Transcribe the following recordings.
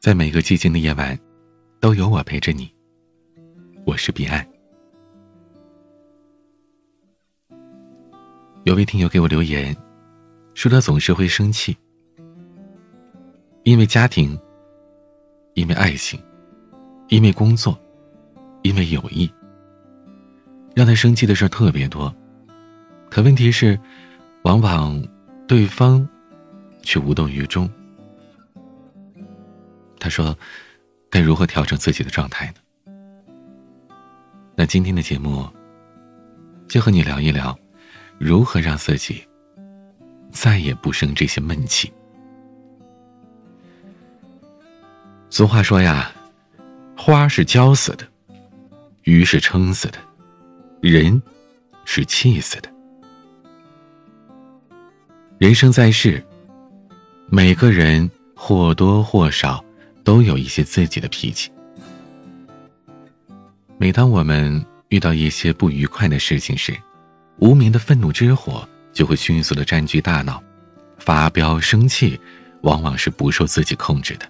在每个寂静的夜晚，都有我陪着你。我是彼岸。有位听友给我留言，说他总是会生气，因为家庭，因为爱情，因为工作，因为友谊，让他生气的事特别多。可问题是，往往对方却无动于衷。他说：“该如何调整自己的状态呢？”那今天的节目，就和你聊一聊，如何让自己再也不生这些闷气。俗话说呀，花是浇死的，鱼是撑死的，人是气死的。人生在世，每个人或多或少。都有一些自己的脾气。每当我们遇到一些不愉快的事情时，无名的愤怒之火就会迅速的占据大脑，发飙生气，往往是不受自己控制的。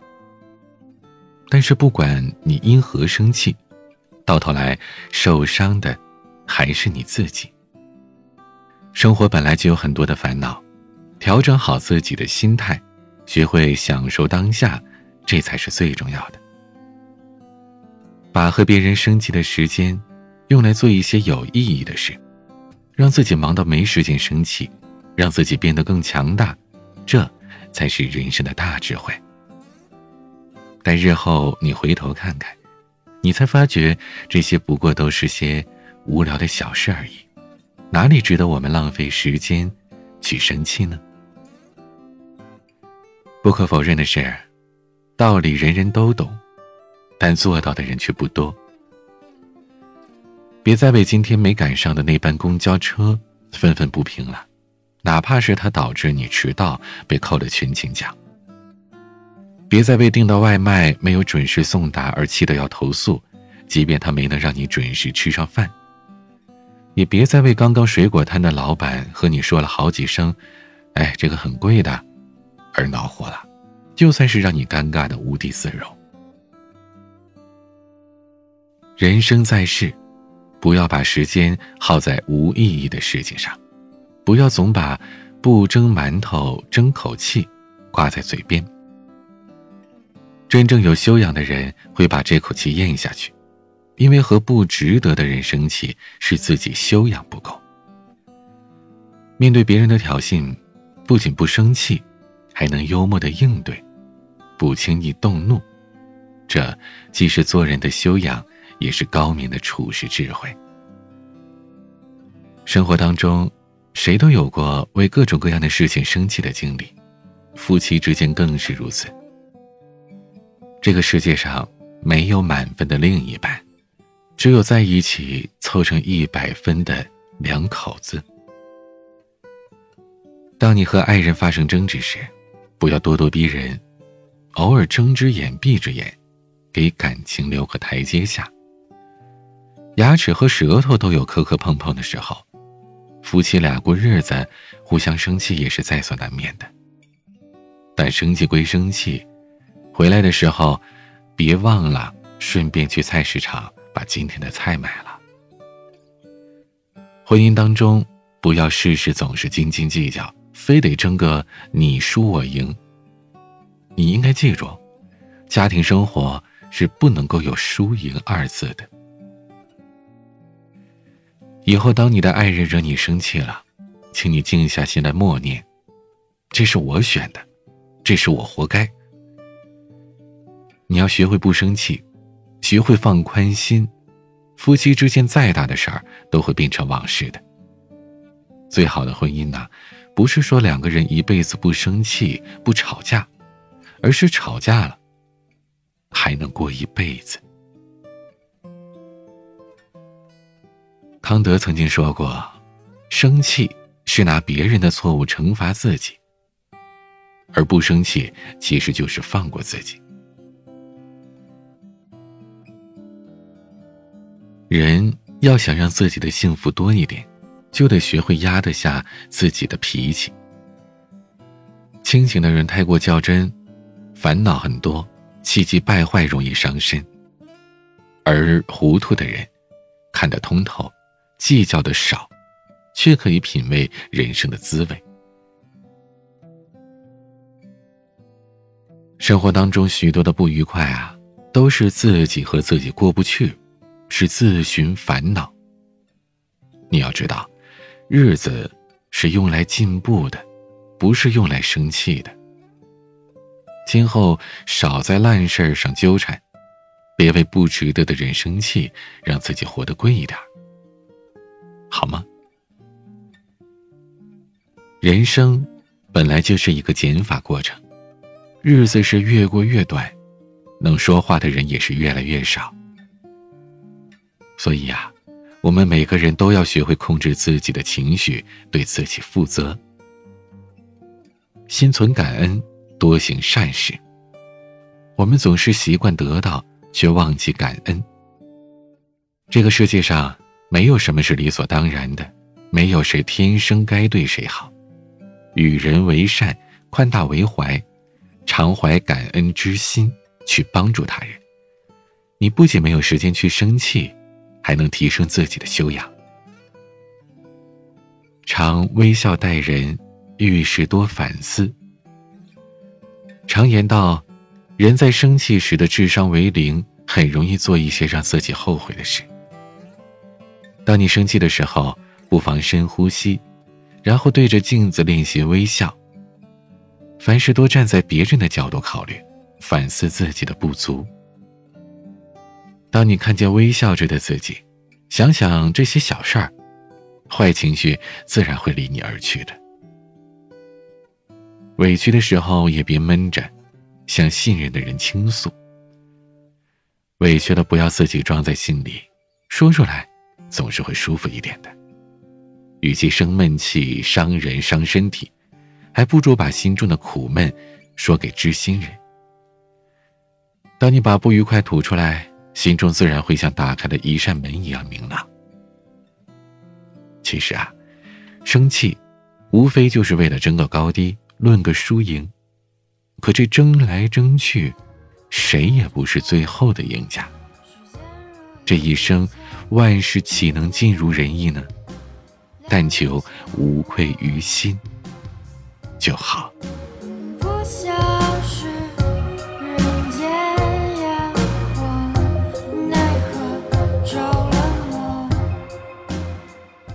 但是不管你因何生气，到头来受伤的还是你自己。生活本来就有很多的烦恼，调整好自己的心态，学会享受当下。这才是最重要的。把和别人生气的时间，用来做一些有意义的事，让自己忙到没时间生气，让自己变得更强大，这才是人生的大智慧。待日后你回头看看，你才发觉这些不过都是些无聊的小事而已，哪里值得我们浪费时间去生气呢？不可否认的是。道理人人都懂，但做到的人却不多。别再为今天没赶上的那班公交车愤愤不平了，哪怕是它导致你迟到被扣了全勤奖。别再为订到外卖没有准时送达而气得要投诉，即便他没能让你准时吃上饭。也别再为刚刚水果摊的老板和你说了好几声“哎，这个很贵的”而恼火了。就算是让你尴尬的无地自容。人生在世，不要把时间耗在无意义的事情上，不要总把“不蒸馒头争口气”挂在嘴边。真正有修养的人会把这口气咽下去，因为和不值得的人生气是自己修养不够。面对别人的挑衅，不仅不生气，还能幽默的应对。不轻易动怒，这既是做人的修养，也是高明的处世智慧。生活当中，谁都有过为各种各样的事情生气的经历，夫妻之间更是如此。这个世界上没有满分的另一半，只有在一起凑成一百分的两口子。当你和爱人发生争执时，不要咄咄逼人。偶尔睁只眼闭只眼，给感情留个台阶下。牙齿和舌头都有磕磕碰碰的时候，夫妻俩过日子，互相生气也是在所难免的。但生气归生气，回来的时候，别忘了顺便去菜市场把今天的菜买了。婚姻当中，不要事事总是斤斤计较，非得争个你输我赢。你应该记住，家庭生活是不能够有输赢二字的。以后当你的爱人惹你生气了，请你静下心来默念：“这是我选的，这是我活该。”你要学会不生气，学会放宽心，夫妻之间再大的事儿都会变成往事的。最好的婚姻呢，不是说两个人一辈子不生气、不吵架。而是吵架了，还能过一辈子。康德曾经说过：“生气是拿别人的错误惩罚自己，而不生气其实就是放过自己。”人要想让自己的幸福多一点，就得学会压得下自己的脾气。清醒的人太过较真。烦恼很多，气急败坏容易伤身，而糊涂的人看得通透，计较的少，却可以品味人生的滋味。生活当中许多的不愉快啊，都是自己和自己过不去，是自寻烦恼。你要知道，日子是用来进步的，不是用来生气的。今后少在烂事上纠缠，别为不值得的人生气，让自己活得贵一点，好吗？人生本来就是一个减法过程。日子是越过越短，能说话的人也是越来越少。所以呀，我们每个人都要学会控制自己的情绪，对自己负责，心存感恩，多行善事。我们总是习惯得到，却忘记感恩。这个世界上没有什么是理所当然的，没有谁天生该对谁好。与人为善，宽大为怀。常怀感恩之心去帮助他人，你不仅没有时间去生气，还能提升自己的修养。常微笑待人，遇事多反思。常言道，人在生气时的智商为零，很容易做一些让自己后悔的事。当你生气的时候，不妨深呼吸，然后对着镜子练习微笑。凡事多站在别人的角度考虑，反思自己的不足。当你看见微笑着的自己，想想这些小事儿，坏情绪自然会离你而去的。委屈的时候也别闷着，向信任的人倾诉。委屈了不要自己装在心里，说出来，总是会舒服一点的。与其生闷气，伤人伤身体。还不如把心中的苦闷说给知心人。当你把不愉快吐出来，心中自然会像打开了一扇门一样明朗。其实啊，生气，无非就是为了争个高低，论个输赢。可这争来争去，谁也不是最后的赢家。这一生，万事岂能尽如人意呢？但求无愧于心。就好。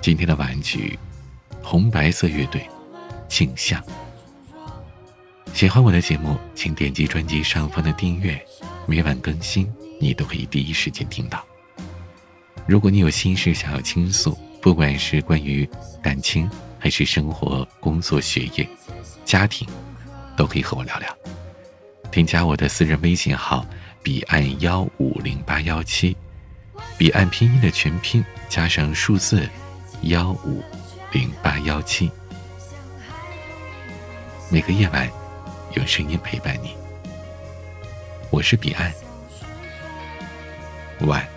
今天的玩具，红白色乐队，镜像。喜欢我的节目，请点击专辑上方的订阅，每晚更新，你都可以第一时间听到。如果你有心事想要倾诉，不管是关于感情，还是生活、工作、学业。家庭，都可以和我聊聊。添加我的私人微信号：彼岸幺五零八幺七，彼岸拼音的全拼加上数字幺五零八幺七。每个夜晚，用声音陪伴你。我是彼岸，晚。